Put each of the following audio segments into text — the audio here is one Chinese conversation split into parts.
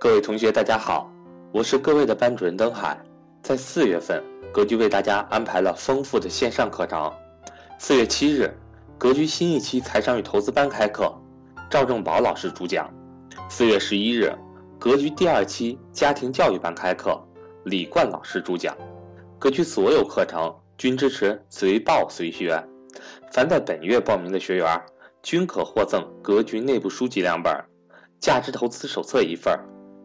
各位同学，大家好，我是各位的班主任登海。在四月份，格局为大家安排了丰富的线上课程。四月七日，格局新一期财商与投资班开课，赵正宝老师主讲。四月十一日，格局第二期家庭教育班开课，李冠老师主讲。格局所有课程均支持随报随学，凡在本月报名的学员均可获赠格局内部书籍两本。价值投资手册一份，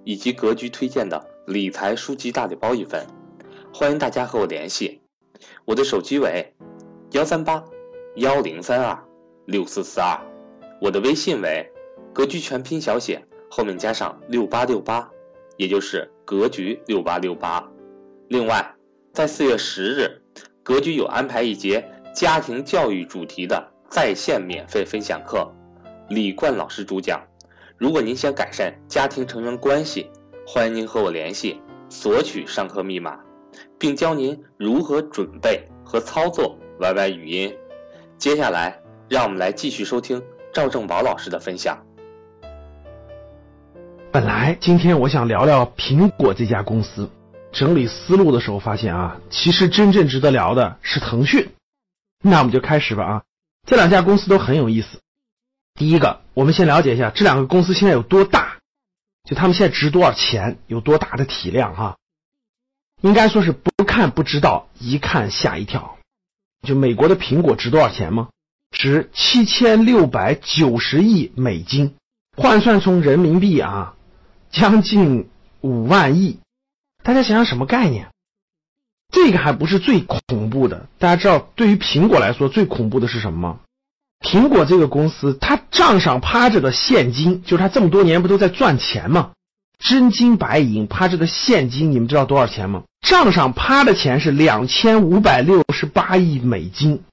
以及格局推荐的理财书籍大礼包一份，欢迎大家和我联系。我的手机为幺三八幺零三二六四四二，我的微信为格局全拼小写后面加上六八六八，也就是格局六八六八。另外，在四月十日，格局有安排一节家庭教育主题的在线免费分享课，李冠老师主讲。如果您想改善家庭成员关系，欢迎您和我联系，索取上课密码，并教您如何准备和操作 YY 语音。接下来，让我们来继续收听赵正宝老师的分享。本来今天我想聊聊苹果这家公司，整理思路的时候发现啊，其实真正值得聊的是腾讯。那我们就开始吧啊，这两家公司都很有意思。第一个，我们先了解一下这两个公司现在有多大，就他们现在值多少钱，有多大的体量哈。应该说是不看不知道，一看吓一跳。就美国的苹果值多少钱吗？值七千六百九十亿美金，换算成人民币啊，将近五万亿。大家想想什么概念？这个还不是最恐怖的。大家知道，对于苹果来说，最恐怖的是什么吗？苹果这个公司，它账上趴着的现金，就是它这么多年不都在赚钱吗？真金白银趴着的现金，你们知道多少钱吗？账上趴的钱是两千五百六十八亿美金，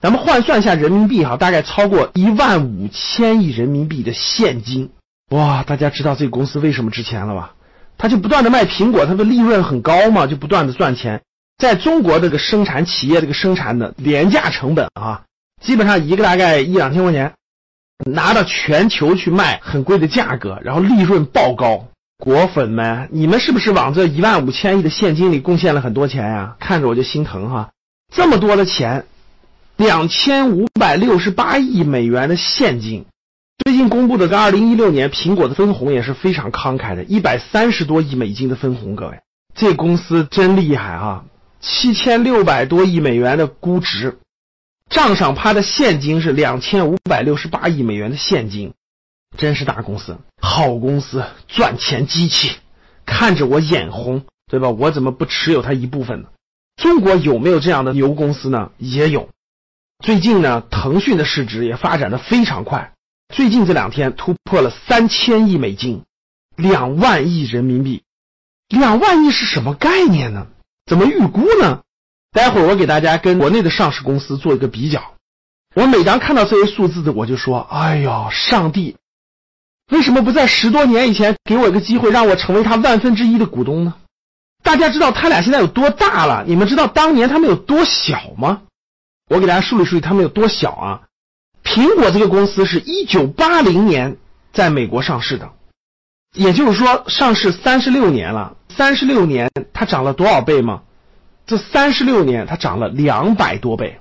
咱们换算一下人民币哈，大概超过一万五千亿人民币的现金。哇，大家知道这个公司为什么值钱了吧？它就不断的卖苹果，它的利润很高嘛，就不断的赚钱。在中国这个生产企业这个生产的廉价成本啊。基本上一个大概一两千块钱，拿到全球去卖很贵的价格，然后利润爆高。果粉们，你们是不是往这一万五千亿的现金里贡献了很多钱呀？看着我就心疼哈，这么多的钱，两千五百六十八亿美元的现金。最近公布的个二零一六年苹果的分红也是非常慷慨的，一百三十多亿美金的分红。各位，这公司真厉害啊！七千六百多亿美元的估值。账上趴的现金是两千五百六十八亿美元的现金，真是大公司，好公司，赚钱机器，看着我眼红，对吧？我怎么不持有它一部分呢？中国有没有这样的牛公司呢？也有。最近呢，腾讯的市值也发展的非常快，最近这两天突破了三千亿美金，两万亿人民币，两万亿是什么概念呢？怎么预估呢？待会儿我给大家跟国内的上市公司做一个比较。我每当看到这些数字的，我就说：“哎呦，上帝，为什么不在十多年以前给我一个机会，让我成为他万分之一的股东呢？”大家知道他俩现在有多大了？你们知道当年他们有多小吗？我给大家梳理梳理他们有多小啊！苹果这个公司是一九八零年在美国上市的，也就是说上市三十六年了。三十六年，它涨了多少倍吗？这三十六年，它涨了两百多倍，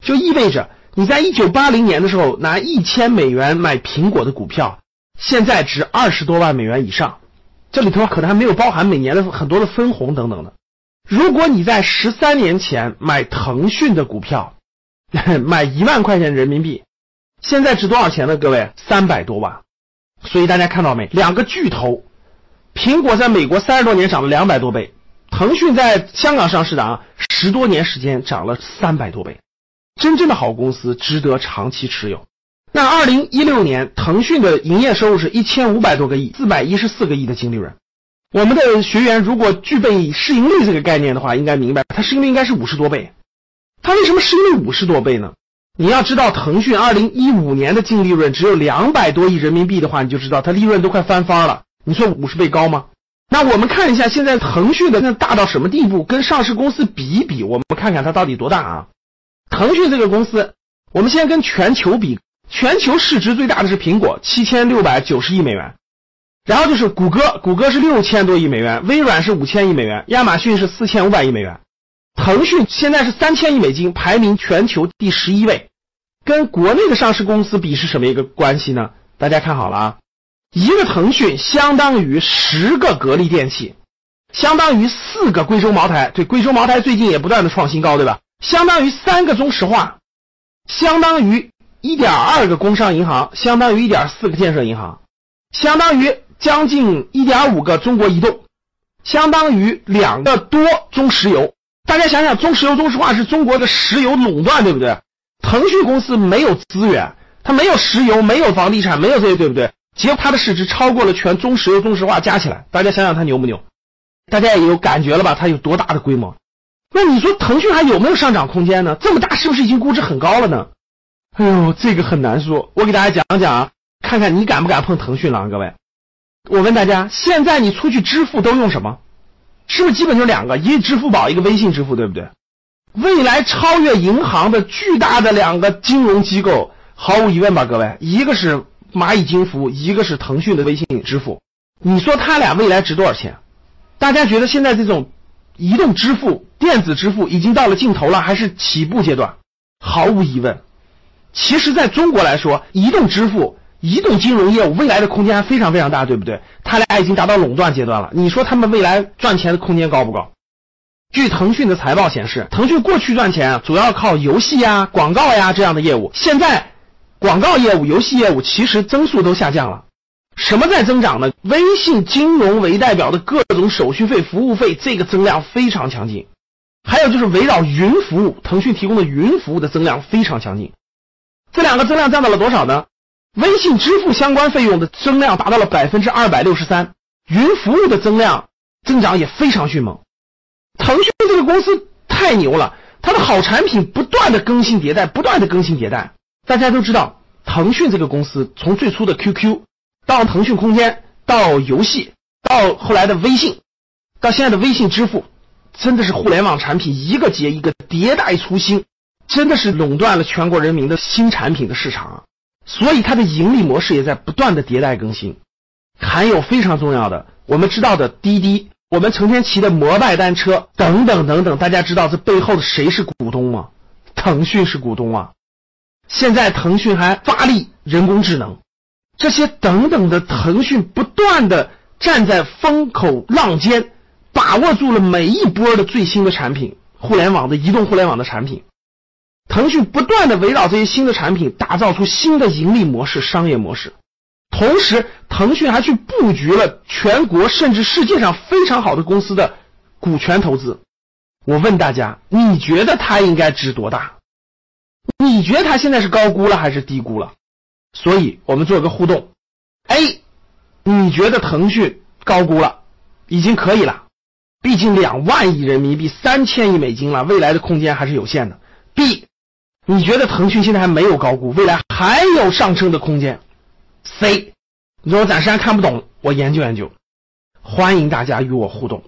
就意味着你在一九八零年的时候拿一千美元买苹果的股票，现在值二十多万美元以上。这里头可能还没有包含每年的很多的分红等等的。如果你在十三年前买腾讯的股票，买一万块钱人民币，现在值多少钱呢？各位，三百多万。所以大家看到没？两个巨头，苹果在美国三十多年涨了两百多倍。腾讯在香港上市的啊，十多年时间涨了三百多倍，真正的好公司值得长期持有。那二零一六年，腾讯的营业收入是一千五百多个亿，四百一十四个亿的净利润。我们的学员如果具备市盈率这个概念的话，应该明白它市盈率应该是五十多倍。它为什么市盈率五十多倍呢？你要知道，腾讯二零一五年的净利润只有两百多亿人民币的话，你就知道它利润都快翻番了。你说五十倍高吗？那我们看一下现在腾讯的那大到什么地步？跟上市公司比一比，我们看看它到底多大啊？腾讯这个公司，我们先跟全球比，全球市值最大的是苹果，七千六百九十亿美元，然后就是谷歌，谷歌是六千多亿美元，微软是五千亿美元，亚马逊是四千五百亿美元，腾讯现在是三千亿美金，排名全球第十一位，跟国内的上市公司比是什么一个关系呢？大家看好了啊，一个腾讯相当于十个格力电器，相当于四个贵州茅台，对，贵州茅台最近也不断的创新高，对吧？相当于三个中石化，相当于一点二个工商银行，相当于一点四个建设银行，相当于将近一点五个中国移动，相当于两个多中石油。大家想想，中石油、中石化是中国的石油垄断，对不对？腾讯公司没有资源，它没有石油，没有房地产，没有这些，对不对？结果它的市值超过了全中石油、中石化加起来。大家想想，它牛不牛？大家也有感觉了吧？它有多大的规模？那你说腾讯还有没有上涨空间呢？这么大，是不是已经估值很高了呢？哎呦，这个很难说。我给大家讲讲啊，看看你敢不敢碰腾讯了啊，各位。我问大家，现在你出去支付都用什么？是不是基本就两个，一个支付宝，一个微信支付，对不对？未来超越银行的巨大的两个金融机构，毫无疑问吧，各位，一个是蚂蚁金服，一个是腾讯的微信支付。你说他俩未来值多少钱？大家觉得现在这种移动支付、电子支付已经到了尽头了，还是起步阶段？毫无疑问，其实在中国来说，移动支付。移动金融业务未来的空间还非常非常大，对不对？他俩已经达到垄断阶段了。你说他们未来赚钱的空间高不高？据腾讯的财报显示，腾讯过去赚钱主要靠游戏呀、广告呀这样的业务，现在广告业务、游戏业务其实增速都下降了。什么在增长呢？微信金融为代表的各种手续费、服务费，这个增量非常强劲。还有就是围绕云服务，腾讯提供的云服务的增量非常强劲。这两个增量占到了多少呢？微信支付相关费用的增量达到了百分之二百六十三，云服务的增量增长也非常迅猛。腾讯这个公司太牛了，它的好产品不断的更新迭代，不断的更新迭代。大家都知道，腾讯这个公司从最初的 QQ 到腾讯空间，到游戏，到后来的微信，到现在的微信支付，真的是互联网产品一个接一个迭代出新，真的是垄断了全国人民的新产品的市场。所以它的盈利模式也在不断的迭代更新，还有非常重要的，我们知道的滴滴，我们成天骑的摩拜单车等等等等，大家知道这背后的谁是股东吗？腾讯是股东啊！现在腾讯还发力人工智能，这些等等的，腾讯不断的站在风口浪尖，把握住了每一波的最新的产品，互联网的移动互联网的产品。腾讯不断的围绕这些新的产品，打造出新的盈利模式、商业模式。同时，腾讯还去布局了全国甚至世界上非常好的公司的股权投资。我问大家，你觉得它应该值多大？你觉得它现在是高估了还是低估了？所以我们做个互动。A，你觉得腾讯高估了，已经可以了，毕竟两万亿人民币、三千亿美金了，未来的空间还是有限的。B。你觉得腾讯现在还没有高估，未来还有上升的空间？C，你说我暂时还看不懂，我研究研究。欢迎大家与我互动。